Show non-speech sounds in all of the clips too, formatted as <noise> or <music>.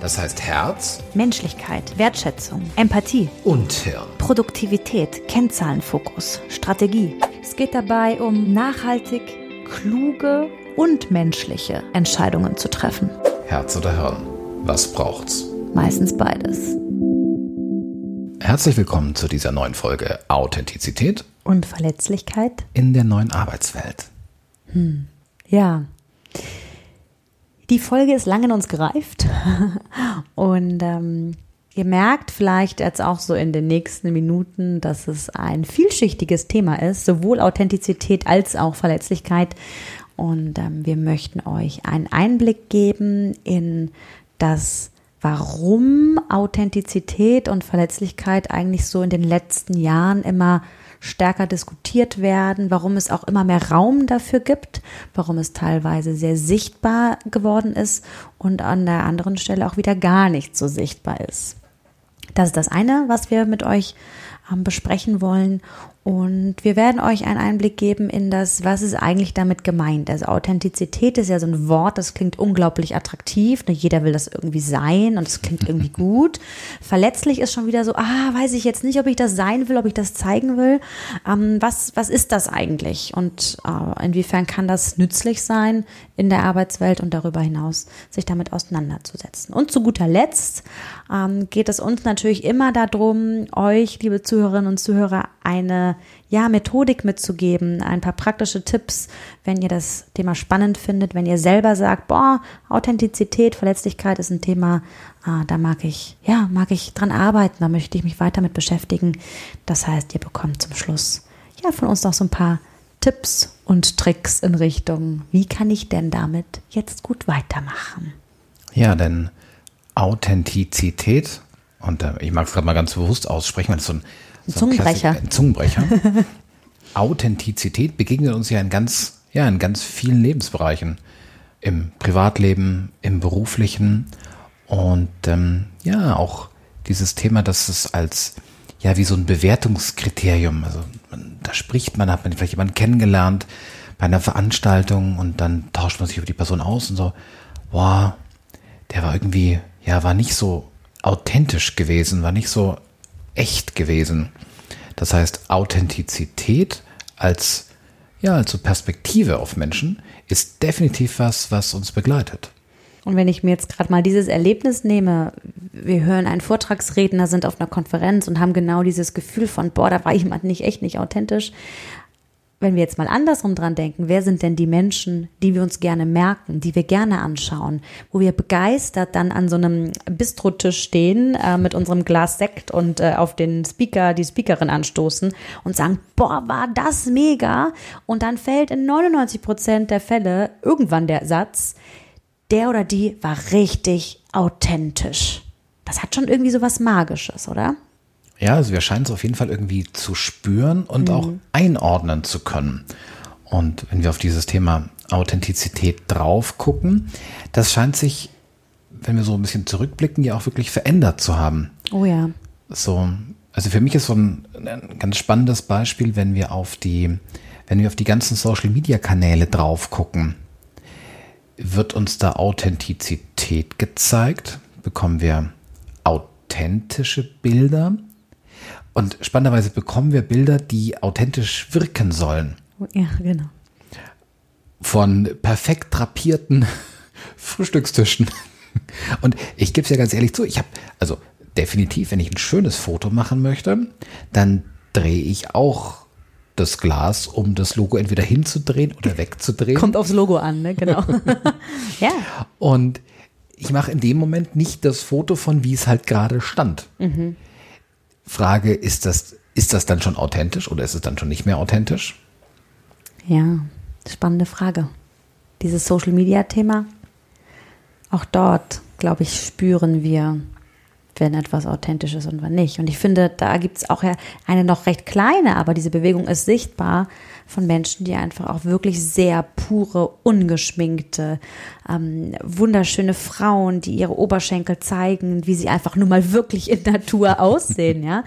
Das heißt Herz, Menschlichkeit, Wertschätzung, Empathie und Hirn. Produktivität, Kennzahlenfokus, Strategie. Es geht dabei um nachhaltig, kluge und menschliche Entscheidungen zu treffen. Herz oder Hirn? Was braucht's? Meistens beides. Herzlich willkommen zu dieser neuen Folge Authentizität und Verletzlichkeit in der neuen Arbeitswelt. Hm. Ja, die Folge ist lang in uns gereift <laughs> und ähm, ihr merkt vielleicht jetzt auch so in den nächsten Minuten, dass es ein vielschichtiges Thema ist, sowohl Authentizität als auch Verletzlichkeit. Und ähm, wir möchten euch einen Einblick geben in das, warum Authentizität und Verletzlichkeit eigentlich so in den letzten Jahren immer stärker diskutiert werden, warum es auch immer mehr Raum dafür gibt, warum es teilweise sehr sichtbar geworden ist und an der anderen Stelle auch wieder gar nicht so sichtbar ist. Das ist das eine, was wir mit euch ähm, besprechen wollen. Und wir werden euch einen Einblick geben in das, was ist eigentlich damit gemeint. Also Authentizität ist ja so ein Wort, das klingt unglaublich attraktiv. Ne, jeder will das irgendwie sein und es klingt irgendwie <laughs> gut. Verletzlich ist schon wieder so, ah, weiß ich jetzt nicht, ob ich das sein will, ob ich das zeigen will. Ähm, was, was ist das eigentlich? Und äh, inwiefern kann das nützlich sein in der Arbeitswelt und darüber hinaus, sich damit auseinanderzusetzen? Und zu guter Letzt ähm, geht es uns natürlich immer darum, euch, liebe Zuhörerinnen und Zuhörer, eine ja, Methodik mitzugeben, ein paar praktische Tipps, wenn ihr das Thema spannend findet, wenn ihr selber sagt, boah, Authentizität, Verletzlichkeit ist ein Thema, ah, da mag ich, ja, mag ich dran arbeiten, da möchte ich mich weiter mit beschäftigen. Das heißt, ihr bekommt zum Schluss ja von uns noch so ein paar Tipps und Tricks in Richtung, wie kann ich denn damit jetzt gut weitermachen? Ja, denn Authentizität, und äh, ich mag es gerade mal ganz bewusst aussprechen, weil es so ein ein Zungenbrecher. Ein Zungenbrecher. <laughs> Authentizität begegnet uns ja in ganz, ja, in ganz vielen Lebensbereichen. Im Privatleben, im beruflichen und ähm, ja, auch dieses Thema, dass es als ja wie so ein Bewertungskriterium, also man, da spricht man, hat man vielleicht jemanden kennengelernt bei einer Veranstaltung und dann tauscht man sich über die Person aus und so, boah, der war irgendwie, ja, war nicht so authentisch gewesen, war nicht so echt gewesen. Das heißt, Authentizität als, ja, als so Perspektive auf Menschen ist definitiv was, was uns begleitet. Und wenn ich mir jetzt gerade mal dieses Erlebnis nehme, wir hören einen Vortragsredner, sind auf einer Konferenz und haben genau dieses Gefühl von, boah, da war jemand nicht echt nicht authentisch, wenn wir jetzt mal andersrum dran denken, wer sind denn die Menschen, die wir uns gerne merken, die wir gerne anschauen, wo wir begeistert dann an so einem Bistrotisch stehen äh, mit unserem Glas Sekt und äh, auf den Speaker, die Speakerin anstoßen und sagen, boah, war das mega. Und dann fällt in 99 Prozent der Fälle irgendwann der Satz, der oder die war richtig authentisch. Das hat schon irgendwie so was Magisches, oder? Ja, also wir scheinen es auf jeden Fall irgendwie zu spüren und mhm. auch einordnen zu können. Und wenn wir auf dieses Thema Authentizität drauf gucken, das scheint sich, wenn wir so ein bisschen zurückblicken, ja auch wirklich verändert zu haben. Oh ja. So, also für mich ist so ein, ein ganz spannendes Beispiel, wenn wir auf die, wenn wir auf die ganzen Social Media Kanäle drauf gucken, wird uns da Authentizität gezeigt, bekommen wir authentische Bilder und spannenderweise bekommen wir Bilder, die authentisch wirken sollen. Ja, genau. Von perfekt drapierten <laughs> Frühstückstischen. Und ich gebe es ja ganz ehrlich zu, ich habe, also definitiv, wenn ich ein schönes Foto machen möchte, dann drehe ich auch das Glas, um das Logo entweder hinzudrehen oder wegzudrehen. Kommt aufs Logo an, ne? Genau. <laughs> ja. Und ich mache in dem Moment nicht das Foto von, wie es halt gerade stand. Mhm. Frage, ist das, ist das dann schon authentisch oder ist es dann schon nicht mehr authentisch? Ja, spannende Frage. Dieses Social Media Thema, auch dort, glaube ich, spüren wir wenn etwas authentisch ist und wann nicht. Und ich finde, da gibt es auch ja eine noch recht kleine, aber diese Bewegung ist sichtbar von Menschen, die einfach auch wirklich sehr pure, ungeschminkte, ähm, wunderschöne Frauen, die ihre Oberschenkel zeigen, wie sie einfach nur mal wirklich in Natur <laughs> aussehen, ja.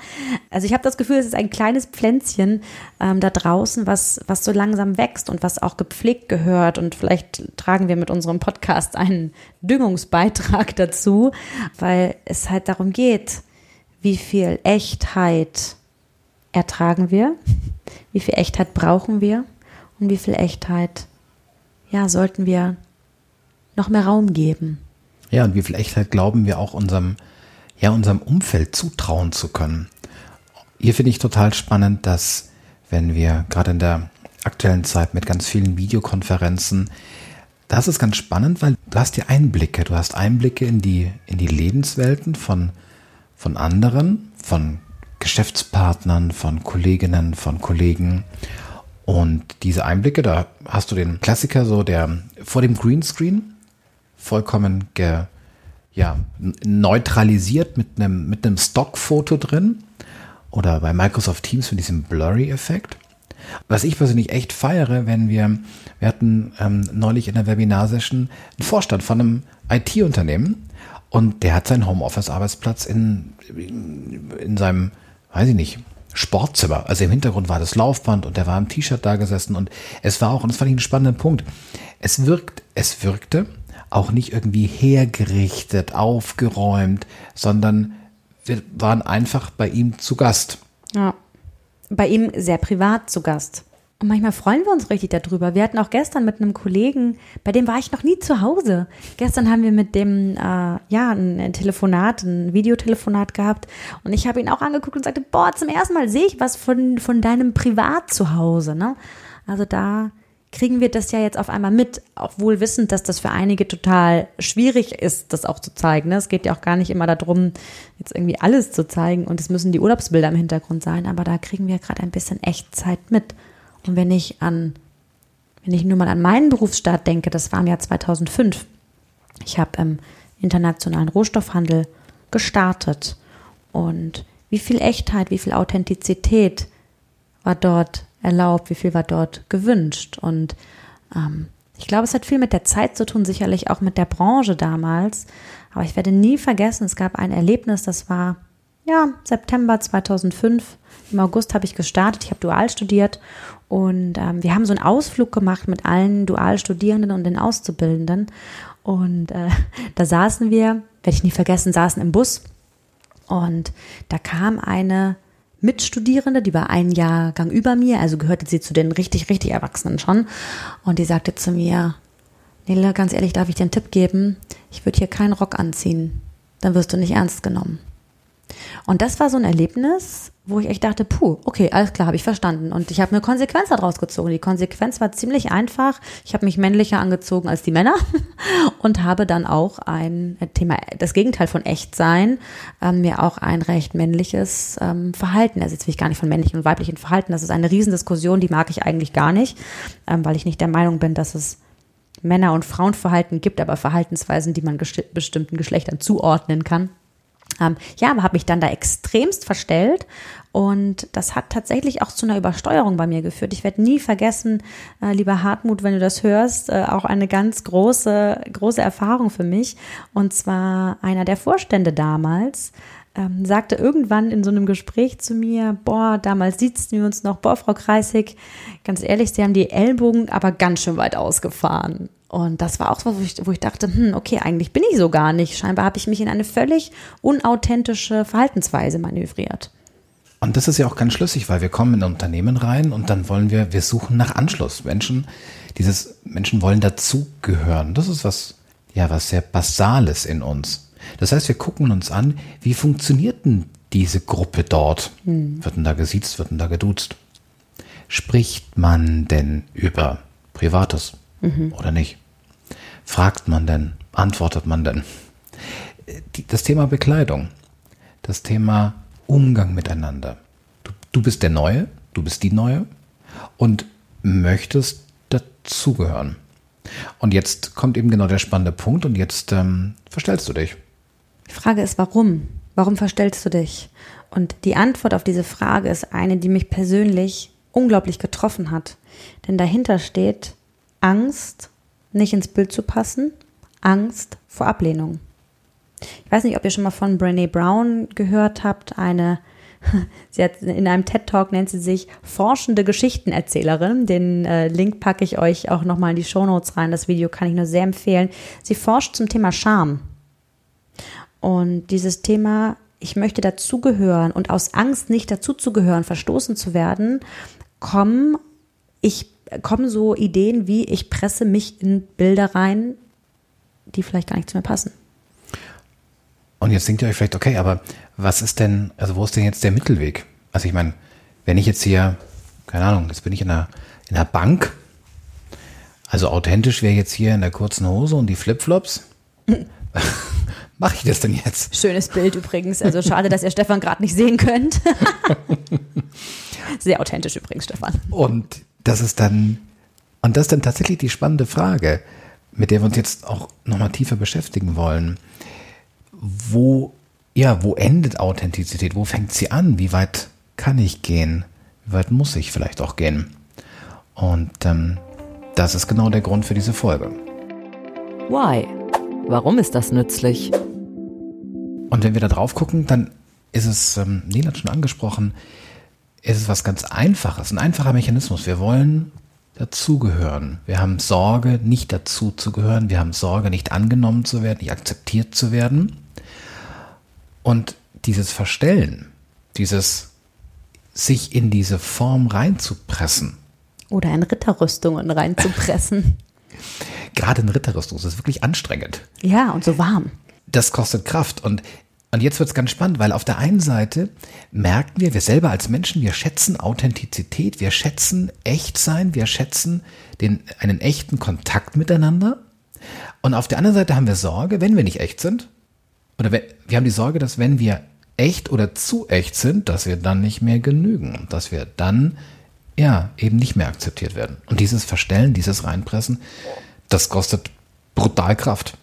Also ich habe das Gefühl, es ist ein kleines Pflänzchen ähm, da draußen, was, was so langsam wächst und was auch gepflegt gehört. Und vielleicht tragen wir mit unserem Podcast einen Düngungsbeitrag dazu, weil es halt darum geht, wie viel Echtheit ertragen wir, wie viel Echtheit brauchen wir und wie viel Echtheit, ja, sollten wir noch mehr Raum geben. Ja, und wie viel Echtheit glauben wir auch unserem, ja, unserem Umfeld zutrauen zu können. Hier finde ich total spannend, dass wenn wir gerade in der aktuellen Zeit mit ganz vielen Videokonferenzen, das ist ganz spannend, weil du hast ja Einblicke, du hast Einblicke in die, in die Lebenswelten von, von anderen, von Geschäftspartnern, von Kolleginnen, von Kollegen. Und diese Einblicke, da hast du den Klassiker so, der vor dem Greenscreen vollkommen ge, ja, neutralisiert mit einem, mit einem Stockfoto drin oder bei Microsoft Teams mit diesem Blurry-Effekt. Was ich persönlich echt feiere, wenn wir, wir hatten ähm, neulich in der Webinar-Session einen Vorstand von einem IT-Unternehmen und der hat seinen Homeoffice-Arbeitsplatz in, in seinem weiß ich nicht, Sportzimmer. Also im Hintergrund war das Laufband und der war im T-Shirt da gesessen und es war auch, und das fand ich einen spannenden Punkt, es wirkt, es wirkte auch nicht irgendwie hergerichtet, aufgeräumt, sondern wir waren einfach bei ihm zu Gast. Ja, bei ihm sehr privat zu Gast. Und manchmal freuen wir uns richtig darüber. Wir hatten auch gestern mit einem Kollegen, bei dem war ich noch nie zu Hause. Gestern haben wir mit dem, äh, ja, ein Telefonat, ein Videotelefonat gehabt. Und ich habe ihn auch angeguckt und sagte, boah, zum ersten Mal sehe ich was von, von deinem Privatzuhause. Ne? Also da kriegen wir das ja jetzt auf einmal mit, auch wohl wissend, dass das für einige total schwierig ist, das auch zu zeigen. Ne? Es geht ja auch gar nicht immer darum, jetzt irgendwie alles zu zeigen und es müssen die Urlaubsbilder im Hintergrund sein, aber da kriegen wir gerade ein bisschen Echtzeit mit. Und wenn ich an, wenn ich nur mal an meinen Berufsstart denke, das war im Jahr 2005. Ich habe im internationalen Rohstoffhandel gestartet. Und wie viel Echtheit, wie viel Authentizität war dort erlaubt, wie viel war dort gewünscht. Und ähm, ich glaube, es hat viel mit der Zeit zu tun, sicherlich auch mit der Branche damals. Aber ich werde nie vergessen, es gab ein Erlebnis, das war ja September 2005. Im August habe ich gestartet, ich habe dual studiert und ähm, wir haben so einen Ausflug gemacht mit allen Dualstudierenden und den Auszubildenden. Und äh, <laughs> da saßen wir, werde ich nie vergessen, saßen im Bus. Und da kam eine Mitstudierende, die war ein Jahrgang über mir, also gehörte sie zu den richtig, richtig Erwachsenen schon. Und die sagte zu mir, Nele, ganz ehrlich, darf ich dir einen Tipp geben? Ich würde hier keinen Rock anziehen. Dann wirst du nicht ernst genommen. Und das war so ein Erlebnis, wo ich echt dachte, puh, okay, alles klar, habe ich verstanden. Und ich habe eine Konsequenz daraus gezogen. Die Konsequenz war ziemlich einfach. Ich habe mich männlicher angezogen als die Männer <laughs> und habe dann auch ein Thema, das Gegenteil von echt sein, ähm, mir auch ein recht männliches ähm, Verhalten. Also jetzt will ich gar nicht von männlichen und weiblichen Verhalten. Das ist eine Riesendiskussion, die mag ich eigentlich gar nicht, ähm, weil ich nicht der Meinung bin, dass es Männer- und Frauenverhalten gibt, aber Verhaltensweisen, die man bestimmten Geschlechtern zuordnen kann. Ähm, ja, aber habe mich dann da extremst verstellt und das hat tatsächlich auch zu einer Übersteuerung bei mir geführt. Ich werde nie vergessen, äh, lieber Hartmut, wenn du das hörst, äh, auch eine ganz große, große Erfahrung für mich. Und zwar einer der Vorstände damals, ähm, sagte irgendwann in so einem Gespräch zu mir, boah, damals sitzen wir uns noch, boah, Frau Kreisig, ganz ehrlich, Sie haben die Ellbogen aber ganz schön weit ausgefahren. Und das war auch so, wo ich, wo ich dachte, hm, okay, eigentlich bin ich so gar nicht. Scheinbar habe ich mich in eine völlig unauthentische Verhaltensweise manövriert. Und das ist ja auch ganz schlüssig, weil wir kommen in ein Unternehmen rein und dann wollen wir, wir suchen nach Anschluss. Menschen, dieses Menschen wollen dazugehören. Das ist was, ja, was sehr Basales in uns. Das heißt, wir gucken uns an, wie funktioniert denn diese Gruppe dort? Hm. Wird denn da gesiezt, wird denn da geduzt? Spricht man denn über Privates mhm. oder nicht? Fragt man denn? Antwortet man denn? Das Thema Bekleidung, das Thema Umgang miteinander. Du, du bist der Neue, du bist die Neue und möchtest dazugehören. Und jetzt kommt eben genau der spannende Punkt und jetzt ähm, verstellst du dich. Die Frage ist, warum? Warum verstellst du dich? Und die Antwort auf diese Frage ist eine, die mich persönlich unglaublich getroffen hat. Denn dahinter steht Angst, nicht ins Bild zu passen, Angst vor Ablehnung. Ich weiß nicht, ob ihr schon mal von Brené Brown gehört habt, eine <laughs> Sie hat in einem TED Talk nennt sie sich forschende Geschichtenerzählerin. Den äh, Link packe ich euch auch nochmal in die Show Notes rein. Das Video kann ich nur sehr empfehlen. Sie forscht zum Thema Scham. Und dieses Thema, ich möchte dazugehören und aus Angst nicht dazuzugehören, verstoßen zu werden, kommen, ich, kommen so Ideen wie, ich presse mich in Bilder rein, die vielleicht gar nicht zu mir passen. Und jetzt denkt ihr euch vielleicht, okay, aber was ist denn, also wo ist denn jetzt der Mittelweg? Also ich meine, wenn ich jetzt hier, keine Ahnung, jetzt bin ich in einer, in einer Bank, also authentisch wäre jetzt hier in der kurzen Hose und die Flipflops. <laughs> Mache ich das denn jetzt? Schönes Bild übrigens. Also schade, dass ihr Stefan gerade nicht sehen könnt. <laughs> Sehr authentisch übrigens, Stefan. Und das ist dann, und das ist dann tatsächlich die spannende Frage, mit der wir uns jetzt auch nochmal tiefer beschäftigen wollen wo, ja, wo endet Authentizität? Wo fängt sie an? Wie weit kann ich gehen? Wie weit muss ich vielleicht auch gehen? Und ähm, das ist genau der Grund für diese Folge. Why? Warum ist das nützlich? Und wenn wir da drauf gucken, dann ist es, ähm, Nina hat schon angesprochen, ist es was ganz Einfaches, ein einfacher Mechanismus. Wir wollen dazugehören. Wir haben Sorge, nicht dazuzugehören. Wir haben Sorge, nicht angenommen zu werden, nicht akzeptiert zu werden. Und dieses Verstellen, dieses sich in diese Form reinzupressen. Oder in Ritterrüstungen reinzupressen. <laughs> <laughs> Gerade in Ritterrüstung ist es wirklich anstrengend. Ja, und so warm. Das kostet Kraft. Und, und jetzt wird es ganz spannend, weil auf der einen Seite merken wir, wir selber als Menschen, wir schätzen Authentizität, wir schätzen Echtsein, wir schätzen den, einen echten Kontakt miteinander. Und auf der anderen Seite haben wir Sorge, wenn wir nicht echt sind, oder wir, wir haben die Sorge, dass wenn wir echt oder zu echt sind, dass wir dann nicht mehr genügen, dass wir dann ja eben nicht mehr akzeptiert werden. Und dieses Verstellen, dieses Reinpressen, das kostet brutal Kraft.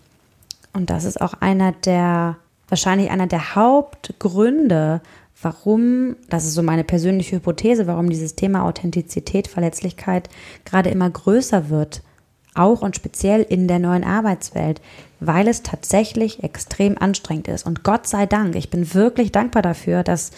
Und das ist auch einer der, wahrscheinlich einer der Hauptgründe, warum, das ist so meine persönliche Hypothese, warum dieses Thema Authentizität, Verletzlichkeit gerade immer größer wird auch und speziell in der neuen Arbeitswelt, weil es tatsächlich extrem anstrengend ist. Und Gott sei Dank, ich bin wirklich dankbar dafür, dass,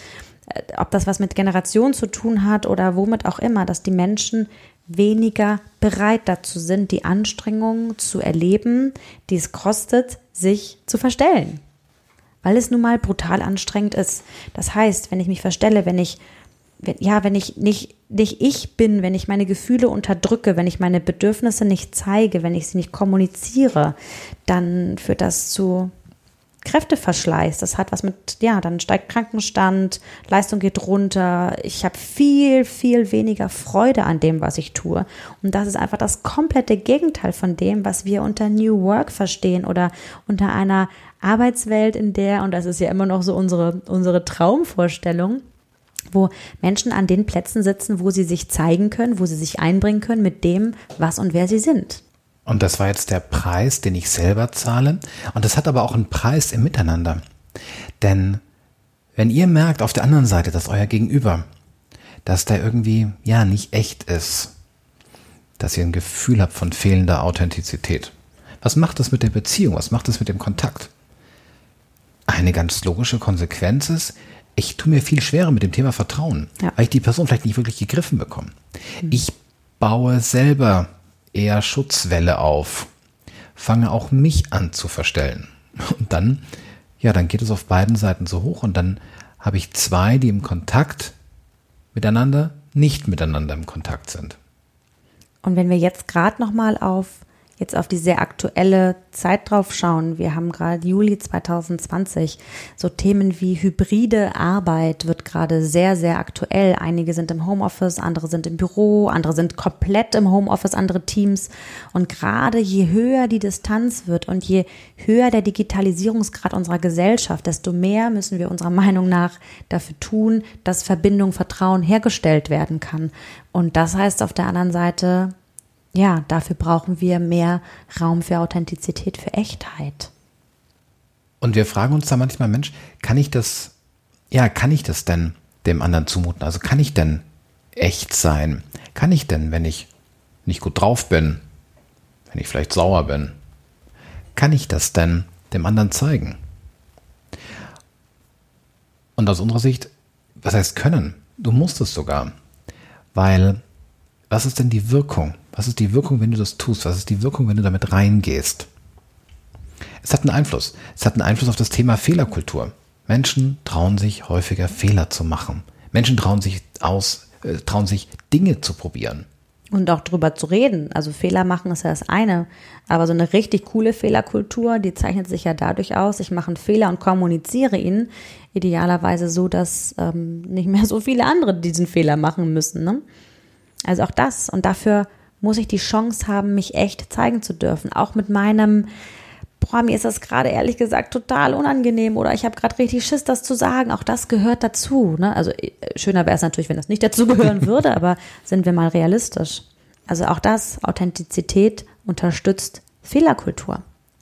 äh, ob das was mit Generation zu tun hat oder womit auch immer, dass die Menschen weniger bereit dazu sind, die Anstrengungen zu erleben, die es kostet, sich zu verstellen. Weil es nun mal brutal anstrengend ist. Das heißt, wenn ich mich verstelle, wenn ich wenn, ja, wenn ich nicht, nicht ich bin, wenn ich meine Gefühle unterdrücke, wenn ich meine Bedürfnisse nicht zeige, wenn ich sie nicht kommuniziere, dann führt das zu Kräfteverschleiß. Das hat was mit, ja, dann steigt Krankenstand, Leistung geht runter. Ich habe viel, viel weniger Freude an dem, was ich tue. Und das ist einfach das komplette Gegenteil von dem, was wir unter New Work verstehen oder unter einer Arbeitswelt, in der, und das ist ja immer noch so unsere, unsere Traumvorstellung, wo Menschen an den Plätzen sitzen, wo sie sich zeigen können, wo sie sich einbringen können mit dem, was und wer sie sind. Und das war jetzt der Preis, den ich selber zahle. Und das hat aber auch einen Preis im Miteinander. Denn wenn ihr merkt auf der anderen Seite, dass euer Gegenüber, dass der irgendwie, ja, nicht echt ist, dass ihr ein Gefühl habt von fehlender Authentizität, was macht das mit der Beziehung? Was macht das mit dem Kontakt? Eine ganz logische Konsequenz ist, ich tue mir viel schwerer mit dem Thema Vertrauen, ja. weil ich die Person vielleicht nicht wirklich gegriffen bekomme. Mhm. Ich baue selber eher Schutzwelle auf, fange auch mich an zu verstellen. Und dann, ja, dann geht es auf beiden Seiten so hoch und dann habe ich zwei, die im Kontakt miteinander, nicht miteinander im Kontakt sind. Und wenn wir jetzt gerade noch mal auf jetzt auf die sehr aktuelle Zeit drauf schauen, wir haben gerade Juli 2020, so Themen wie hybride Arbeit wird gerade sehr, sehr aktuell. Einige sind im Homeoffice, andere sind im Büro, andere sind komplett im Homeoffice, andere Teams. Und gerade je höher die Distanz wird und je höher der Digitalisierungsgrad unserer Gesellschaft, desto mehr müssen wir unserer Meinung nach dafür tun, dass Verbindung, Vertrauen hergestellt werden kann. Und das heißt auf der anderen Seite, ja, dafür brauchen wir mehr Raum für Authentizität, für Echtheit. Und wir fragen uns da manchmal, Mensch, kann ich das, ja, kann ich das denn dem anderen zumuten? Also kann ich denn echt sein? Kann ich denn, wenn ich nicht gut drauf bin, wenn ich vielleicht sauer bin, kann ich das denn dem anderen zeigen? Und aus unserer Sicht, was heißt können? Du musst es sogar. Weil, was ist denn die Wirkung? Was ist die Wirkung, wenn du das tust? Was ist die Wirkung, wenn du damit reingehst? Es hat einen Einfluss. Es hat einen Einfluss auf das Thema Fehlerkultur. Menschen trauen sich häufiger Fehler zu machen. Menschen trauen sich aus, äh, trauen sich Dinge zu probieren. Und auch drüber zu reden. Also Fehler machen ist ja das eine. Aber so eine richtig coole Fehlerkultur, die zeichnet sich ja dadurch aus, ich mache einen Fehler und kommuniziere ihn idealerweise so, dass ähm, nicht mehr so viele andere diesen Fehler machen müssen. Ne? Also auch das. Und dafür muss ich die Chance haben, mich echt zeigen zu dürfen. Auch mit meinem, boah, mir ist das gerade ehrlich gesagt total unangenehm oder ich habe gerade richtig Schiss, das zu sagen. Auch das gehört dazu. Ne? Also äh, schöner wäre es natürlich, wenn das nicht dazu gehören <laughs> würde, aber sind wir mal realistisch. Also auch das, Authentizität unterstützt Fehlerkultur.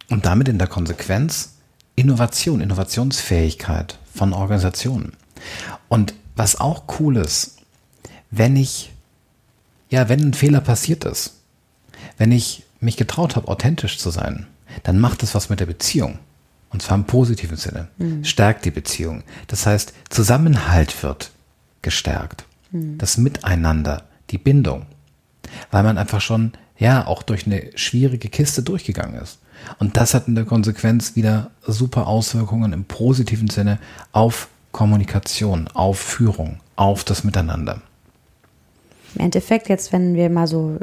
Und damit in der Konsequenz Innovation, Innovationsfähigkeit von Organisationen. Und was auch cool ist, wenn ich, ja, wenn ein Fehler passiert ist, wenn ich mich getraut habe, authentisch zu sein, dann macht es was mit der Beziehung. Und zwar im positiven Sinne. Mhm. Stärkt die Beziehung. Das heißt, Zusammenhalt wird gestärkt. Mhm. Das Miteinander, die Bindung. Weil man einfach schon, ja, auch durch eine schwierige Kiste durchgegangen ist. Und das hat in der Konsequenz wieder super Auswirkungen im positiven Sinne auf Kommunikation, auf Führung, auf das Miteinander. Im Endeffekt, jetzt, wenn wir mal so,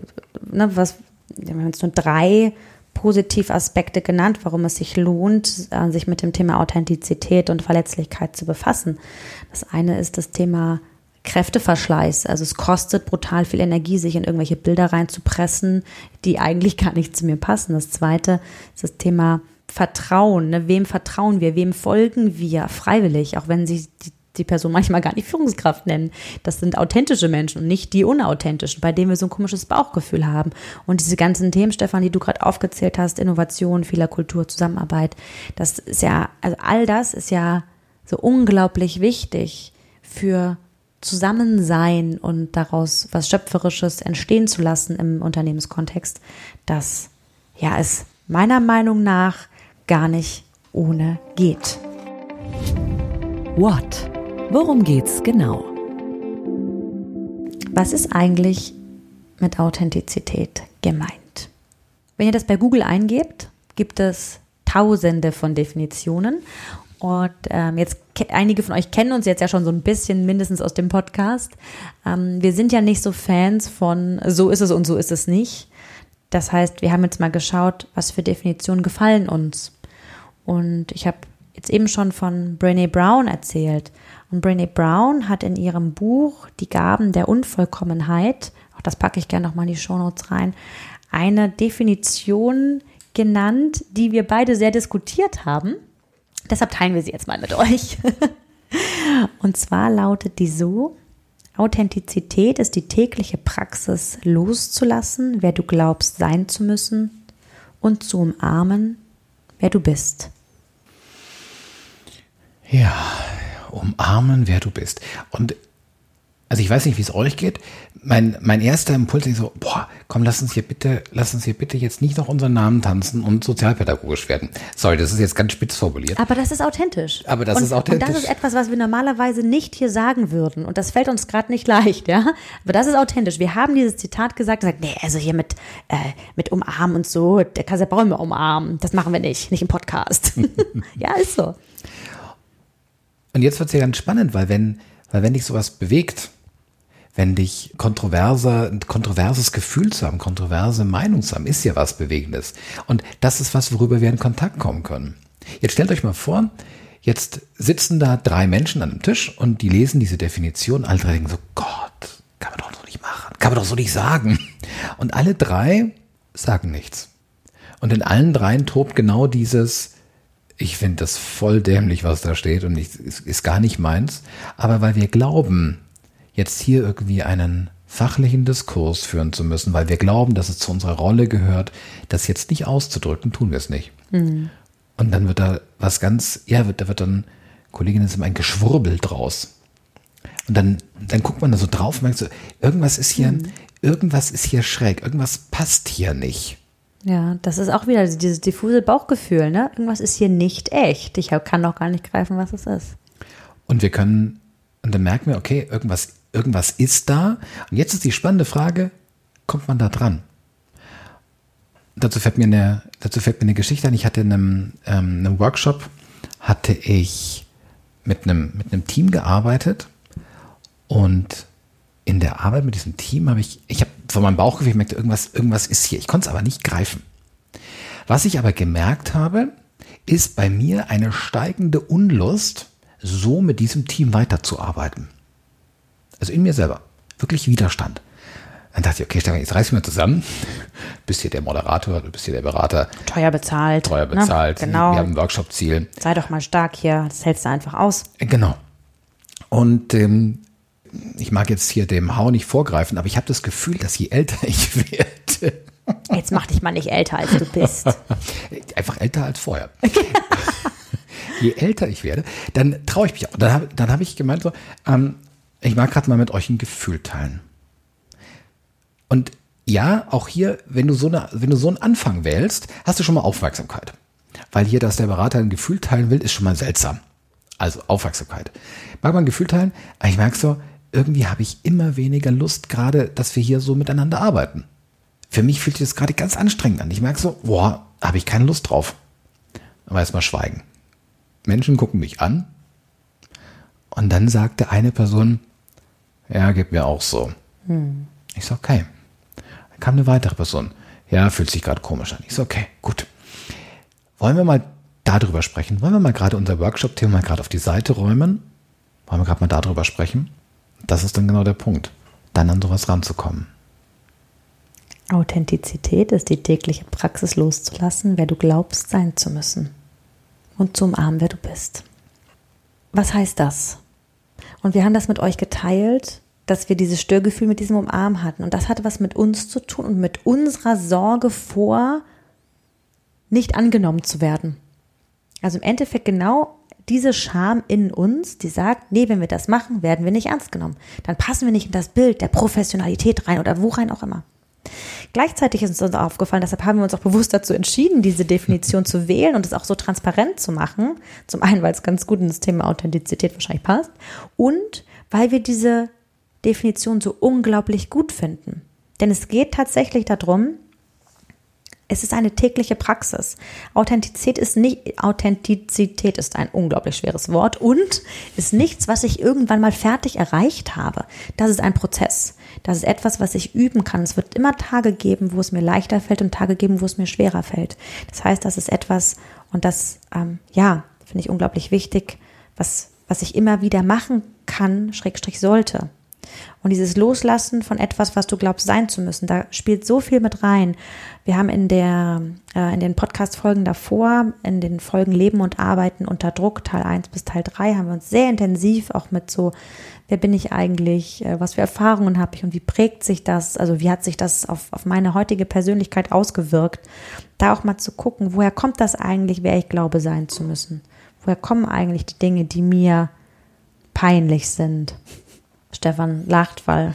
ne, was, wir haben jetzt nur drei Positivaspekte genannt, warum es sich lohnt, äh, sich mit dem Thema Authentizität und Verletzlichkeit zu befassen. Das eine ist das Thema Kräfteverschleiß. Also es kostet brutal viel Energie, sich in irgendwelche Bilder reinzupressen, die eigentlich gar nicht zu mir passen. Das zweite ist das Thema Vertrauen. Ne? Wem vertrauen wir? Wem folgen wir freiwillig? Auch wenn sie die, die Person manchmal gar nicht Führungskraft nennen. Das sind authentische Menschen und nicht die unauthentischen, bei denen wir so ein komisches Bauchgefühl haben. Und diese ganzen Themen, Stefan, die du gerade aufgezählt hast, Innovation, Fehlerkultur, Zusammenarbeit, das ist ja, also all das ist ja so unglaublich wichtig für Zusammensein und daraus was Schöpferisches entstehen zu lassen im Unternehmenskontext, das ja es meiner Meinung nach gar nicht ohne geht. What? Worum geht's genau? Was ist eigentlich mit Authentizität gemeint? Wenn ihr das bei Google eingebt, gibt es tausende von Definitionen und ähm, jetzt einige von euch kennen uns jetzt ja schon so ein bisschen, mindestens aus dem Podcast. Ähm, wir sind ja nicht so Fans von so ist es und so ist es nicht. Das heißt, wir haben jetzt mal geschaut, was für Definitionen gefallen uns. Und ich habe jetzt eben schon von Brené Brown erzählt. Brené Brown hat in ihrem Buch Die Gaben der Unvollkommenheit, auch das packe ich gerne nochmal in die Shownotes rein, eine Definition genannt, die wir beide sehr diskutiert haben Deshalb teilen wir sie jetzt mal mit euch. <laughs> Und zwar lautet die so, Authentizität ist die tägliche Praxis loszulassen, wer du glaubst sein zu müssen und zu umarmen, wer du bist. Ja, umarmen, wer du bist. Und also ich weiß nicht, wie es euch geht. Mein, mein erster Impuls ist so, boah, komm, lass uns hier bitte, lass uns hier bitte jetzt nicht noch unseren Namen tanzen und sozialpädagogisch werden. Sorry, das ist jetzt ganz spitz formuliert. Aber das ist authentisch. Aber das und, ist authentisch. Und das ist etwas, was wir normalerweise nicht hier sagen würden. Und das fällt uns gerade nicht leicht, ja. Aber das ist authentisch. Wir haben dieses Zitat gesagt, gesagt, nee, also hier mit, äh, mit umarmen und so, der kann ja Bäume umarmen. Das machen wir nicht, nicht im Podcast. <laughs> ja, ist so. Und jetzt wird es ja ganz spannend, weil wenn, weil wenn dich sowas bewegt, wenn dich kontroverser, ein kontroverses Gefühl zu haben, kontroverse Meinung zu haben, ist ja was Bewegendes. Und das ist was, worüber wir in Kontakt kommen können. Jetzt stellt euch mal vor, jetzt sitzen da drei Menschen an einem Tisch und die lesen diese Definition. Alle drei denken so, Gott, kann man doch so nicht machen, kann man doch so nicht sagen. Und alle drei sagen nichts. Und in allen dreien tobt genau dieses, ich finde das voll dämlich, was da steht und ich, ist, ist gar nicht meins. Aber weil wir glauben, jetzt hier irgendwie einen fachlichen Diskurs führen zu müssen, weil wir glauben, dass es zu unserer Rolle gehört, das jetzt nicht auszudrücken, tun wir es nicht. Mhm. Und dann wird da was ganz, ja, wird, da wird dann, Kollegin ist immer ein Geschwurbel draus. Und dann, dann guckt man da so drauf und merkt so, irgendwas ist hier, mhm. irgendwas ist hier schräg, irgendwas passt hier nicht. Ja, das ist auch wieder dieses diffuse Bauchgefühl, ne? Irgendwas ist hier nicht echt. Ich kann noch gar nicht greifen, was es ist. Und wir können, und dann merken wir, okay, irgendwas, irgendwas ist da. Und jetzt ist die spannende Frage, kommt man da dran? Dazu fällt mir eine, dazu fällt mir eine Geschichte ein. Ich hatte in einem, ähm, einem Workshop, hatte ich mit einem, mit einem Team gearbeitet und in der Arbeit mit diesem Team habe ich, ich habe von meinem Bauchgefühl gemerkt, irgendwas, irgendwas ist hier. Ich konnte es aber nicht greifen. Was ich aber gemerkt habe, ist bei mir eine steigende Unlust, so mit diesem Team weiterzuarbeiten. Also in mir selber. Wirklich Widerstand. Dann dachte ich, okay, Stefan, jetzt reiß ich mal zusammen. <laughs> Bist hier der Moderator, du bist hier der Berater. Teuer bezahlt. Teuer ne? bezahlt. Ne? Genau. Wir haben ein Workshop-Ziel. Sei doch mal stark hier, das hältst du einfach aus. Genau. Und ähm, ich mag jetzt hier dem Hau nicht vorgreifen, aber ich habe das Gefühl, dass je älter ich <laughs> werde. Jetzt mach dich mal nicht älter, als du bist. <laughs> Einfach älter als vorher. <laughs> je älter ich werde, dann traue ich mich auch. Dann habe hab ich gemeint, so, ähm, ich mag gerade mal mit euch ein Gefühl teilen. Und ja, auch hier, wenn du so eine, wenn du so einen Anfang wählst, hast du schon mal Aufmerksamkeit. Weil hier, dass der Berater ein Gefühl teilen will, ist schon mal seltsam. Also Aufmerksamkeit. Mag man ein Gefühl teilen? Aber ich merke so, irgendwie habe ich immer weniger Lust, gerade, dass wir hier so miteinander arbeiten. Für mich fühlt sich das gerade ganz anstrengend an. Ich merke so, boah, habe ich keine Lust drauf. Aber erstmal schweigen. Menschen gucken mich an. Und dann sagte eine Person, ja, geht mir auch so. Hm. Ich so, okay. Dann kam eine weitere Person. Ja, fühlt sich gerade komisch an. Ich so, okay, gut. Wollen wir mal darüber sprechen? Wollen wir mal gerade unser Workshop-Thema gerade auf die Seite räumen? Wollen wir gerade mal darüber sprechen? Das ist dann genau der Punkt, dann an sowas ranzukommen. Authentizität ist die tägliche Praxis loszulassen, wer du glaubst sein zu müssen und zu umarmen, wer du bist. Was heißt das? Und wir haben das mit euch geteilt, dass wir dieses Störgefühl mit diesem Umarmen hatten. Und das hatte was mit uns zu tun und mit unserer Sorge vor, nicht angenommen zu werden. Also im Endeffekt genau diese Scham in uns, die sagt, nee, wenn wir das machen, werden wir nicht ernst genommen. Dann passen wir nicht in das Bild der Professionalität rein oder wo rein auch immer. Gleichzeitig ist uns aufgefallen, deshalb haben wir uns auch bewusst dazu entschieden, diese Definition <laughs> zu wählen und es auch so transparent zu machen. Zum einen, weil es ganz gut in das Thema Authentizität wahrscheinlich passt und weil wir diese Definition so unglaublich gut finden. Denn es geht tatsächlich darum, es ist eine tägliche Praxis. Authentizität ist nicht, Authentizität ist ein unglaublich schweres Wort und ist nichts, was ich irgendwann mal fertig erreicht habe. Das ist ein Prozess. Das ist etwas, was ich üben kann. Es wird immer Tage geben, wo es mir leichter fällt und Tage geben, wo es mir schwerer fällt. Das heißt, das ist etwas, und das, ähm, ja, finde ich unglaublich wichtig, was, was ich immer wieder machen kann, Schrägstrich sollte. Und dieses Loslassen von etwas, was du glaubst sein zu müssen, da spielt so viel mit rein. Wir haben in der, äh, in den Podcast-Folgen davor, in den Folgen Leben und Arbeiten unter Druck, Teil 1 bis Teil 3, haben wir uns sehr intensiv auch mit so, wer bin ich eigentlich, äh, was für Erfahrungen habe ich und wie prägt sich das, also wie hat sich das auf, auf meine heutige Persönlichkeit ausgewirkt, da auch mal zu gucken, woher kommt das eigentlich, wer ich glaube sein zu müssen? Woher kommen eigentlich die Dinge, die mir peinlich sind? Stefan lacht, weil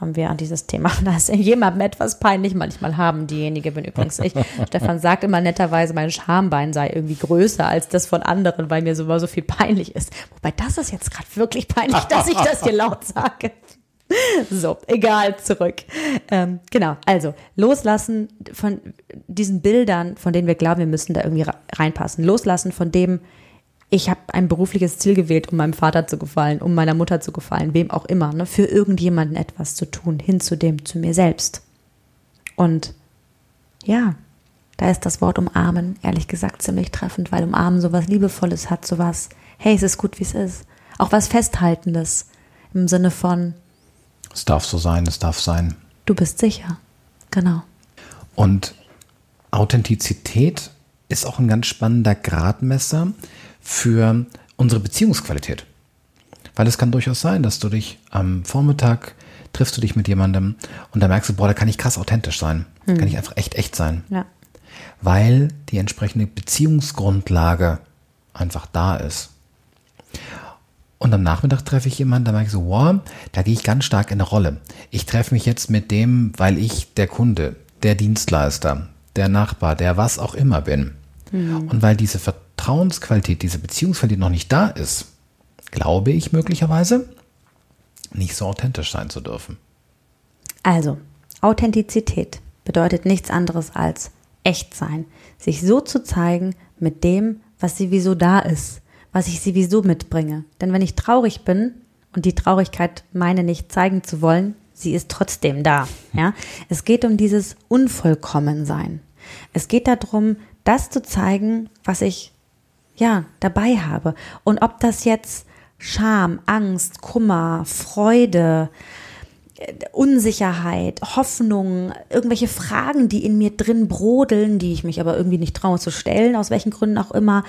haben wir an dieses Thema, <laughs> da ist jemandem etwas peinlich. Manchmal haben diejenige, bin übrigens ich. <laughs> Stefan sagt immer netterweise, mein Schambein sei irgendwie größer als das von anderen, weil mir so, so viel peinlich ist. Wobei das ist jetzt gerade wirklich peinlich, dass ich das hier laut <laughs> sage. So, egal, zurück. Ähm, genau, also loslassen von diesen Bildern, von denen wir glauben, wir müssen da irgendwie reinpassen. Loslassen von dem, ich habe ein berufliches Ziel gewählt, um meinem Vater zu gefallen, um meiner Mutter zu gefallen, wem auch immer, ne, für irgendjemanden etwas zu tun, hin zu dem, zu mir selbst. Und ja, da ist das Wort umarmen, ehrlich gesagt, ziemlich treffend, weil umarmen sowas Liebevolles hat, sowas, hey, es ist gut, wie es ist. Auch was Festhaltendes im Sinne von, es darf so sein, es darf sein. Du bist sicher, genau. Und Authentizität ist auch ein ganz spannender Gradmesser für unsere Beziehungsqualität. Weil es kann durchaus sein, dass du dich am Vormittag triffst du dich mit jemandem und da merkst du, boah, da kann ich krass authentisch sein. Hm. Kann ich einfach echt echt sein. Ja. weil die entsprechende Beziehungsgrundlage einfach da ist. Und am Nachmittag treffe ich jemanden, da merke ich so, wow, da gehe ich ganz stark in eine Rolle. Ich treffe mich jetzt mit dem, weil ich der Kunde, der Dienstleister, der Nachbar, der was auch immer bin. Mhm. Und weil diese Vertrauensqualität, diese Beziehungsqualität noch nicht da ist, glaube ich möglicherweise, nicht so authentisch sein zu dürfen. Also, Authentizität bedeutet nichts anderes als echt sein, sich so zu zeigen mit dem, was sowieso da ist, was ich sowieso mitbringe. Denn wenn ich traurig bin und die Traurigkeit meine nicht zeigen zu wollen, sie ist trotzdem da. Ja, es geht um dieses Unvollkommensein. Es geht darum, das zu zeigen, was ich ja dabei habe. Und ob das jetzt Scham, Angst, Kummer, Freude, Unsicherheit, Hoffnung, irgendwelche Fragen, die in mir drin brodeln, die ich mich aber irgendwie nicht traue zu stellen, aus welchen Gründen auch immer.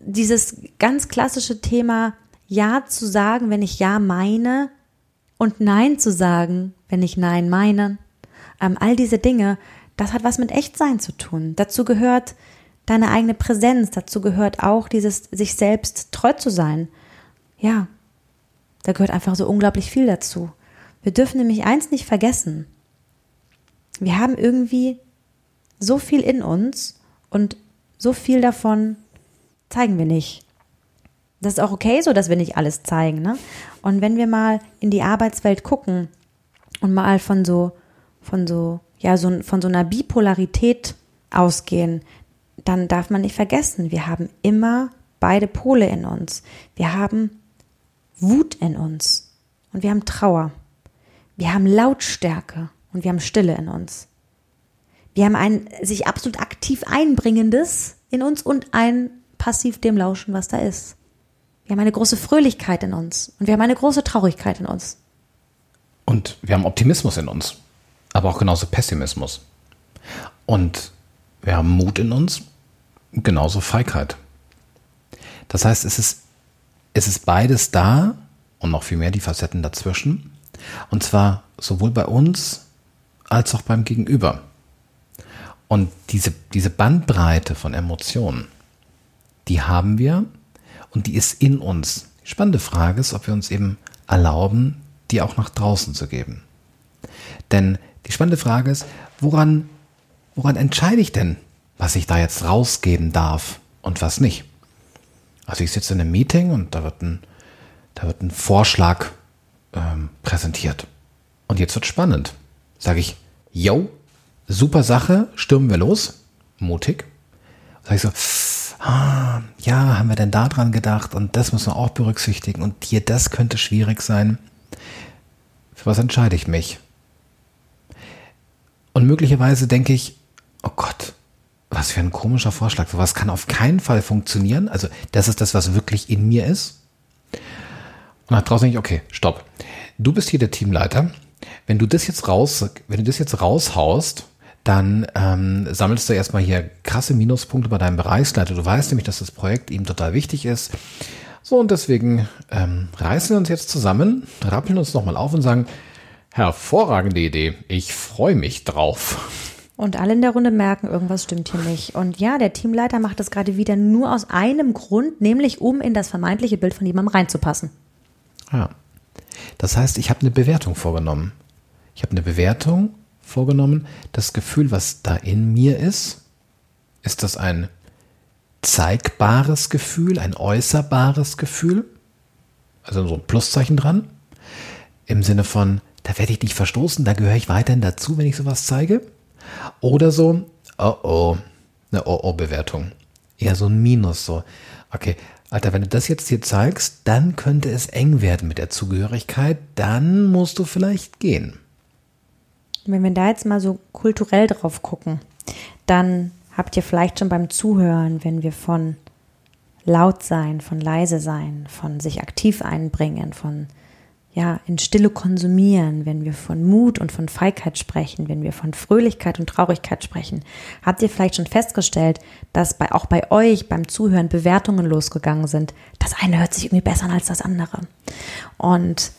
Dieses ganz klassische Thema, Ja zu sagen, wenn ich Ja meine und Nein zu sagen, wenn ich Nein meine. Ähm, all diese Dinge, das hat was mit Echtsein zu tun. Dazu gehört deine eigene Präsenz, dazu gehört auch dieses sich selbst treu zu sein. Ja, da gehört einfach so unglaublich viel dazu. Wir dürfen nämlich eins nicht vergessen. Wir haben irgendwie so viel in uns und so viel davon zeigen wir nicht. Das ist auch okay so, dass wir nicht alles zeigen. Ne? Und wenn wir mal in die Arbeitswelt gucken und mal von so, von so, ja, so, von so einer Bipolarität ausgehen, dann darf man nicht vergessen, wir haben immer beide Pole in uns. Wir haben Wut in uns und wir haben Trauer. Wir haben Lautstärke und wir haben Stille in uns. Wir haben ein sich absolut aktiv einbringendes in uns und ein passiv dem Lauschen, was da ist. Wir haben eine große Fröhlichkeit in uns und wir haben eine große Traurigkeit in uns. Und wir haben Optimismus in uns, aber auch genauso Pessimismus. Und wir haben Mut in uns, genauso Feigheit. Das heißt, es ist, es ist beides da und noch viel mehr die Facetten dazwischen. Und zwar sowohl bei uns als auch beim Gegenüber. Und diese, diese Bandbreite von Emotionen, die haben wir und die ist in uns. Die spannende Frage ist, ob wir uns eben erlauben, die auch nach draußen zu geben. Denn die spannende Frage ist, woran, woran entscheide ich denn, was ich da jetzt rausgeben darf und was nicht? Also ich sitze in einem Meeting und da wird ein, da wird ein Vorschlag ähm, präsentiert. Und jetzt wird spannend. Sage ich, yo, super Sache, stürmen wir los. Mutig. Sage ich so, ah, ja, haben wir denn da dran gedacht und das müssen wir auch berücksichtigen und hier, das könnte schwierig sein. Für was entscheide ich mich? Und möglicherweise denke ich, oh Gott, was für ein komischer Vorschlag. Sowas kann auf keinen Fall funktionieren. Also, das ist das, was wirklich in mir ist. Und nach draußen denke ich, okay, stopp. Du bist hier der Teamleiter. Wenn du das jetzt raus, wenn du das jetzt raushaust, dann ähm, sammelst du erstmal hier krasse Minuspunkte bei deinem Bereichsleiter. Du weißt nämlich, dass das Projekt ihm total wichtig ist. So, und deswegen ähm, reißen wir uns jetzt zusammen, rappeln uns nochmal auf und sagen, hervorragende Idee, ich freue mich drauf. Und alle in der Runde merken, irgendwas stimmt hier nicht. Und ja, der Teamleiter macht das gerade wieder nur aus einem Grund, nämlich um in das vermeintliche Bild von jemandem reinzupassen. Ja. Das heißt, ich habe eine Bewertung vorgenommen. Ich habe eine Bewertung vorgenommen. Das Gefühl, was da in mir ist, ist das ein zeigbares Gefühl, ein äußerbares Gefühl? Also so ein Pluszeichen dran. Im Sinne von, da werde ich nicht verstoßen, da gehöre ich weiterhin dazu, wenn ich sowas zeige. Oder so, oh oh, eine oh oh Bewertung. Eher so ein Minus, so, okay, Alter, wenn du das jetzt hier zeigst, dann könnte es eng werden mit der Zugehörigkeit, dann musst du vielleicht gehen. Wenn wir da jetzt mal so kulturell drauf gucken, dann habt ihr vielleicht schon beim Zuhören, wenn wir von laut sein, von leise sein, von sich aktiv einbringen, von ja, in Stille konsumieren, wenn wir von Mut und von Feigheit sprechen, wenn wir von Fröhlichkeit und Traurigkeit sprechen, habt ihr vielleicht schon festgestellt, dass bei, auch bei euch beim Zuhören Bewertungen losgegangen sind. Das eine hört sich irgendwie besser an als das andere. Und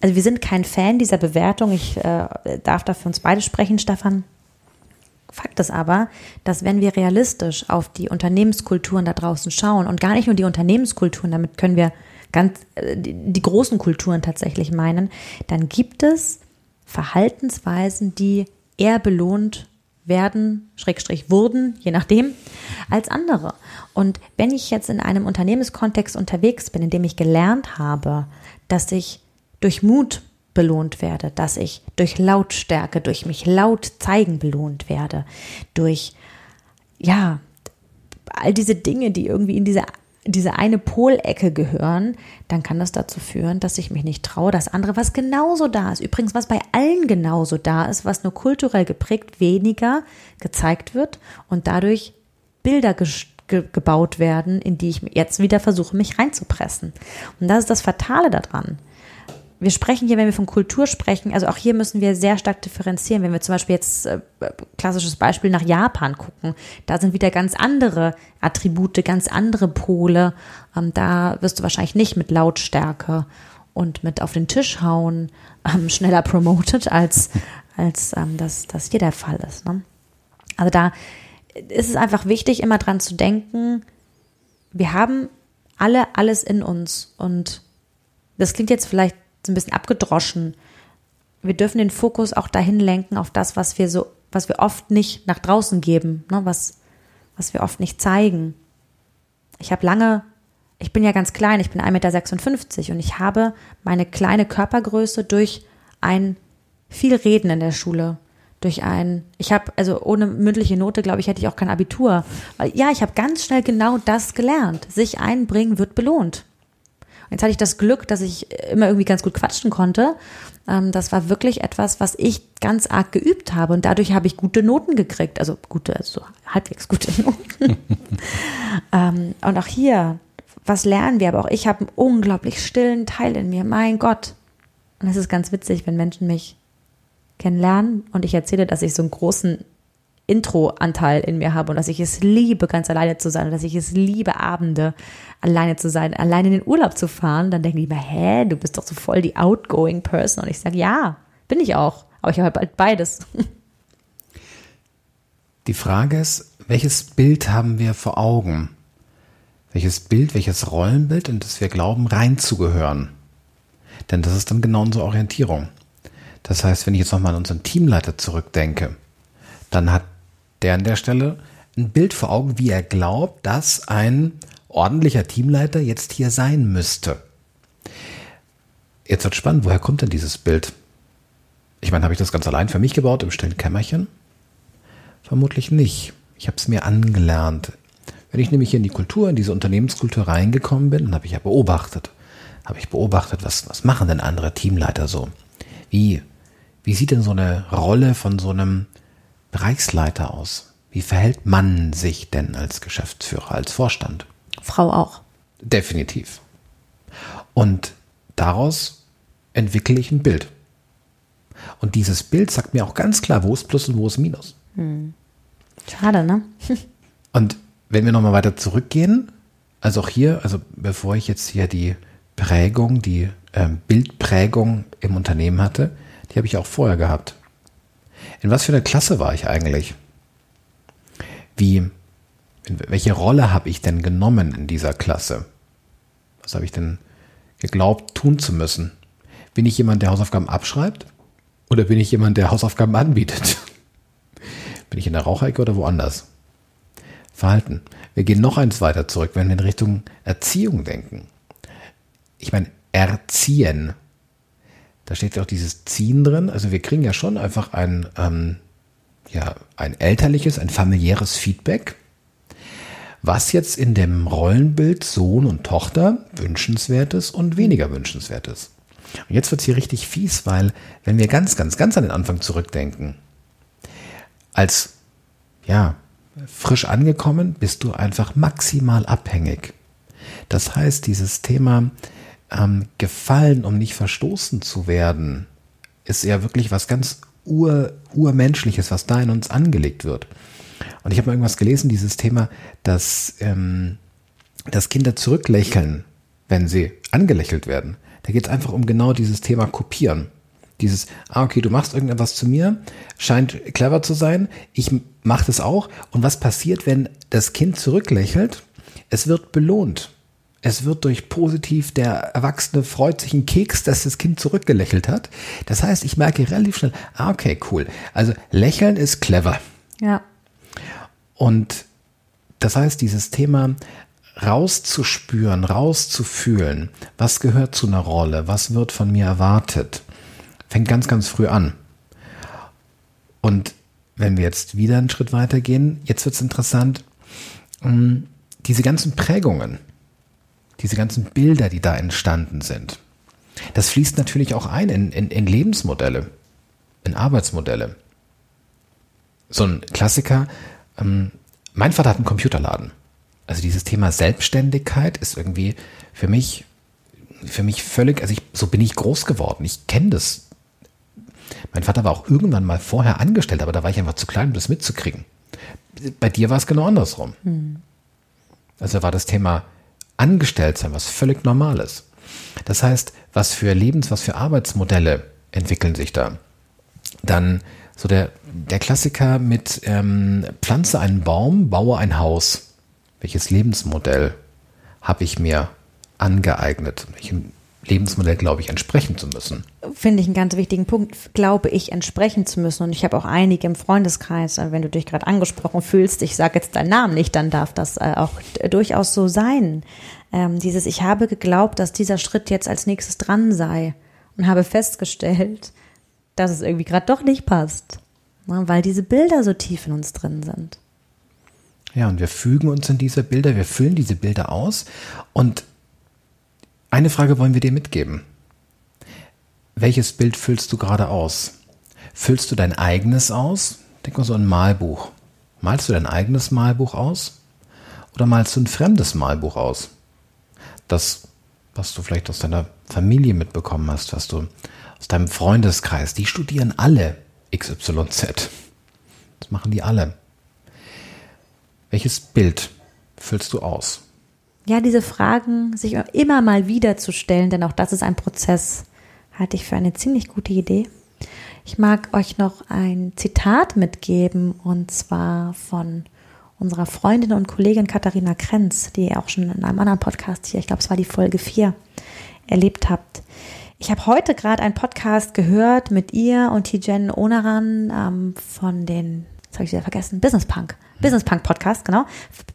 also wir sind kein Fan dieser Bewertung. Ich äh, darf da für uns beide sprechen, Stefan. Fakt ist aber, dass wenn wir realistisch auf die Unternehmenskulturen da draußen schauen und gar nicht nur die Unternehmenskulturen, damit können wir ganz äh, die, die großen Kulturen tatsächlich meinen, dann gibt es Verhaltensweisen, die eher belohnt werden, Schrägstrich wurden, je nachdem, als andere. Und wenn ich jetzt in einem Unternehmenskontext unterwegs bin, in dem ich gelernt habe, dass ich durch Mut belohnt werde, dass ich durch Lautstärke, durch mich laut zeigen belohnt werde, durch, ja, all diese Dinge, die irgendwie in diese, diese eine Polecke gehören, dann kann das dazu führen, dass ich mich nicht traue, das andere, was genauso da ist, übrigens, was bei allen genauso da ist, was nur kulturell geprägt weniger gezeigt wird und dadurch Bilder ge gebaut werden, in die ich jetzt wieder versuche, mich reinzupressen. Und das ist das Fatale daran wir sprechen hier, wenn wir von Kultur sprechen, also auch hier müssen wir sehr stark differenzieren. Wenn wir zum Beispiel jetzt äh, klassisches Beispiel nach Japan gucken, da sind wieder ganz andere Attribute, ganz andere Pole. Ähm, da wirst du wahrscheinlich nicht mit Lautstärke und mit auf den Tisch hauen <laughs> ähm, schneller promoted, als, <laughs> als ähm, das, das hier der Fall ist. Ne? Also da ist es einfach wichtig, immer dran zu denken, wir haben alle alles in uns und das klingt jetzt vielleicht so ein bisschen abgedroschen. Wir dürfen den Fokus auch dahin lenken auf das, was wir so, was wir oft nicht nach draußen geben, ne, was, was wir oft nicht zeigen. Ich habe lange, ich bin ja ganz klein, ich bin 1,56 Meter und ich habe meine kleine Körpergröße durch ein viel Reden in der Schule, durch ein, ich habe, also ohne mündliche Note, glaube ich, hätte ich auch kein Abitur. Ja, ich habe ganz schnell genau das gelernt. Sich einbringen wird belohnt. Jetzt hatte ich das Glück, dass ich immer irgendwie ganz gut quatschen konnte. Ähm, das war wirklich etwas, was ich ganz arg geübt habe und dadurch habe ich gute Noten gekriegt. Also gute, also halbwegs gute <laughs> Noten. ähm, und auch hier, was lernen wir? Aber auch ich habe einen unglaublich stillen Teil in mir. Mein Gott. Und es ist ganz witzig, wenn Menschen mich kennenlernen und ich erzähle, dass ich so einen großen Intro-Anteil in mir habe und dass ich es liebe, ganz alleine zu sein und dass ich es liebe, Abende alleine zu sein, alleine in den Urlaub zu fahren, dann denken die immer, hä, du bist doch so voll die outgoing Person. Und ich sage, ja, bin ich auch. Aber ich habe halt beides. <laughs> Die Frage ist, welches Bild haben wir vor Augen? Welches Bild, welches Rollenbild, in das wir glauben, reinzugehören? Denn das ist dann genau unsere Orientierung. Das heißt, wenn ich jetzt nochmal an unseren Teamleiter zurückdenke, dann hat der an der Stelle ein Bild vor Augen, wie er glaubt, dass ein ordentlicher Teamleiter jetzt hier sein müsste. Jetzt wird spannend, woher kommt denn dieses Bild? Ich meine, habe ich das ganz allein für mich gebaut im stillen Kämmerchen? Vermutlich nicht. Ich habe es mir angelernt. Wenn ich nämlich hier in die Kultur, in diese Unternehmenskultur reingekommen bin, dann habe ich ja beobachtet. Habe ich beobachtet, was, was machen denn andere Teamleiter so? Wie, wie sieht denn so eine Rolle von so einem Bereichsleiter aus? Wie verhält man sich denn als Geschäftsführer, als Vorstand? Frau auch. Definitiv. Und daraus entwickle ich ein Bild. Und dieses Bild sagt mir auch ganz klar, wo ist Plus und wo ist Minus. Hm. Schade, ne? <laughs> und wenn wir nochmal weiter zurückgehen, also auch hier, also bevor ich jetzt hier die Prägung, die ähm, Bildprägung im Unternehmen hatte, die habe ich auch vorher gehabt. In was für einer Klasse war ich eigentlich? Wie, welche Rolle habe ich denn genommen in dieser Klasse? Was habe ich denn geglaubt tun zu müssen? Bin ich jemand, der Hausaufgaben abschreibt? Oder bin ich jemand, der Hausaufgaben anbietet? <laughs> Bin ich in der Raucherecke oder woanders? Verhalten. Wir gehen noch eins weiter zurück, wenn wir in Richtung Erziehung denken. Ich meine, erziehen. Da steht ja auch dieses Ziehen drin. Also wir kriegen ja schon einfach ein, ähm, ja, ein elterliches, ein familiäres Feedback, was jetzt in dem Rollenbild Sohn und Tochter wünschenswertes und weniger wünschenswertes. Und jetzt wird es hier richtig fies, weil wenn wir ganz, ganz, ganz an den Anfang zurückdenken, als ja, frisch angekommen bist du einfach maximal abhängig. Das heißt, dieses Thema ähm, Gefallen, um nicht verstoßen zu werden, ist ja wirklich was ganz ur, urmenschliches, was da in uns angelegt wird. Und ich habe mal irgendwas gelesen, dieses Thema, dass, ähm, dass Kinder zurücklächeln, wenn sie angelächelt werden. Da geht es einfach um genau dieses Thema Kopieren. Dieses, ah, okay, du machst irgendetwas zu mir, scheint clever zu sein, ich mache das auch. Und was passiert, wenn das Kind zurücklächelt? Es wird belohnt. Es wird durch positiv, der Erwachsene freut sich einen Keks, dass das Kind zurückgelächelt hat. Das heißt, ich merke relativ schnell, ah, okay, cool. Also lächeln ist clever. Ja. Und das heißt, dieses Thema rauszuspüren, rauszufühlen, was gehört zu einer Rolle, was wird von mir erwartet, fängt ganz, ganz früh an. Und wenn wir jetzt wieder einen Schritt weiter gehen, jetzt wird es interessant, hm, diese ganzen Prägungen, diese ganzen Bilder, die da entstanden sind, das fließt natürlich auch ein in, in, in Lebensmodelle, in Arbeitsmodelle. So ein Klassiker, ähm, mein Vater hat einen Computerladen. Also dieses Thema Selbstständigkeit ist irgendwie für mich, für mich völlig, also ich, so bin ich groß geworden. Ich kenne das. Mein Vater war auch irgendwann mal vorher angestellt, aber da war ich einfach zu klein, um das mitzukriegen. Bei dir war es genau andersrum. Hm. Also war das Thema Angestelltsein was völlig Normales. Das heißt, was für Lebens-, was für Arbeitsmodelle entwickeln sich da? Dann so der, der Klassiker mit ähm, pflanze einen Baum, baue ein Haus. Welches Lebensmodell habe ich mir angeeignet? Welchem Lebensmodell glaube ich entsprechen zu müssen? Finde ich einen ganz wichtigen Punkt, glaube ich entsprechen zu müssen. Und ich habe auch einige im Freundeskreis, äh, wenn du dich gerade angesprochen fühlst, ich sage jetzt deinen Namen nicht, dann darf das äh, auch durchaus so sein. Ähm, dieses, ich habe geglaubt, dass dieser Schritt jetzt als nächstes dran sei und habe festgestellt, dass es irgendwie gerade doch nicht passt, ne, weil diese Bilder so tief in uns drin sind. Ja, und wir fügen uns in diese Bilder, wir füllen diese Bilder aus. Und eine Frage wollen wir dir mitgeben. Welches Bild füllst du gerade aus? Füllst du dein eigenes aus? Denk mal so ein Malbuch. Malst du dein eigenes Malbuch aus? Oder malst du ein fremdes Malbuch aus? Das, was du vielleicht aus deiner Familie mitbekommen hast, was du aus deinem Freundeskreis, die studieren alle XYZ. Das machen die alle. Welches Bild füllst du aus? Ja, diese Fragen sich immer mal wieder zu stellen, denn auch das ist ein Prozess, halte ich für eine ziemlich gute Idee. Ich mag euch noch ein Zitat mitgeben und zwar von unserer Freundin und Kollegin Katharina Krenz, die ihr auch schon in einem anderen Podcast hier, ich glaube, es war die Folge 4, erlebt habt. Ich habe heute gerade einen Podcast gehört mit ihr und Tijen Onaran ähm, von den das habe ich wieder vergessen, Business Punk. Business Punk Podcast, genau.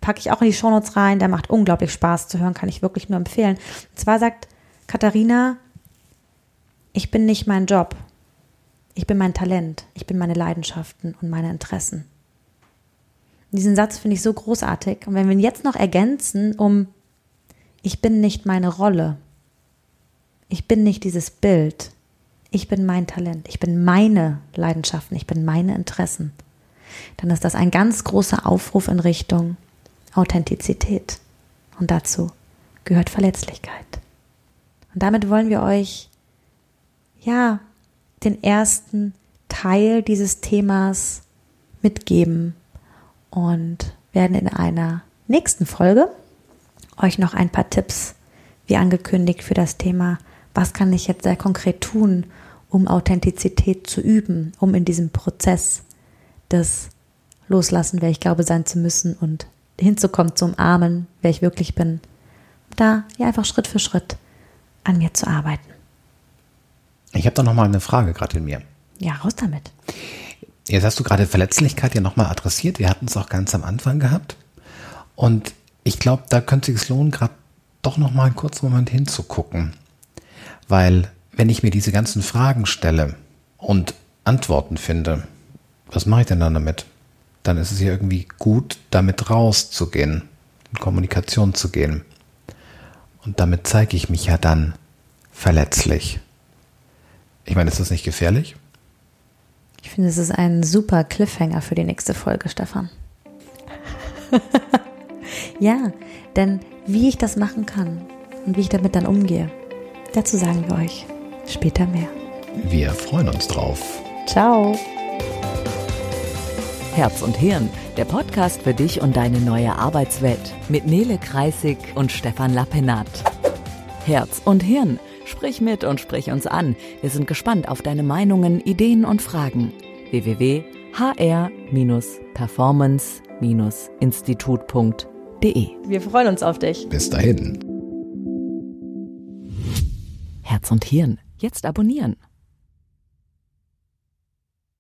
Packe ich auch in die Shownotes rein. Der macht unglaublich Spaß zu hören, kann ich wirklich nur empfehlen. Und zwar sagt Katharina, ich bin nicht mein Job. Ich bin mein Talent. Ich bin meine Leidenschaften und meine Interessen. diesen Satz finde ich so großartig. Und wenn wir ihn jetzt noch ergänzen um, ich bin nicht meine Rolle. Ich bin nicht dieses Bild. Ich bin mein Talent. Ich bin meine Leidenschaften. Ich bin meine Interessen dann ist das ein ganz großer Aufruf in Richtung Authentizität. Und dazu gehört Verletzlichkeit. Und damit wollen wir euch, ja, den ersten Teil dieses Themas mitgeben und werden in einer nächsten Folge euch noch ein paar Tipps, wie angekündigt, für das Thema, was kann ich jetzt sehr konkret tun, um Authentizität zu üben, um in diesem Prozess des Loslassen, wer ich glaube sein zu müssen und hinzukommen, zu umarmen, wer ich wirklich bin. Da ja einfach Schritt für Schritt an mir zu arbeiten. Ich habe da noch mal eine Frage gerade in mir. Ja, raus damit. Jetzt hast du gerade Verletzlichkeit ja nochmal adressiert. Wir hatten es auch ganz am Anfang gehabt. Und ich glaube, da könnte es lohnen, gerade doch noch mal einen kurzen Moment hinzugucken. Weil, wenn ich mir diese ganzen Fragen stelle und Antworten finde, was mache ich denn dann damit? Dann ist es ja irgendwie gut, damit rauszugehen, in Kommunikation zu gehen. Und damit zeige ich mich ja dann verletzlich. Ich meine, ist das nicht gefährlich? Ich finde, es ist ein super Cliffhanger für die nächste Folge, Stefan. <laughs> ja, denn wie ich das machen kann und wie ich damit dann umgehe, dazu sagen wir euch später mehr. Wir freuen uns drauf. Ciao. Herz und Hirn, der Podcast für dich und deine neue Arbeitswelt mit Nele Kreisig und Stefan Lappenat. Herz und Hirn, Sprich mit und sprich uns an. Wir sind gespannt auf deine Meinungen, Ideen und Fragen. www.hr-performance-institut.de Wir freuen uns auf dich. Bis dahin. Herz und Hirn. Jetzt abonnieren.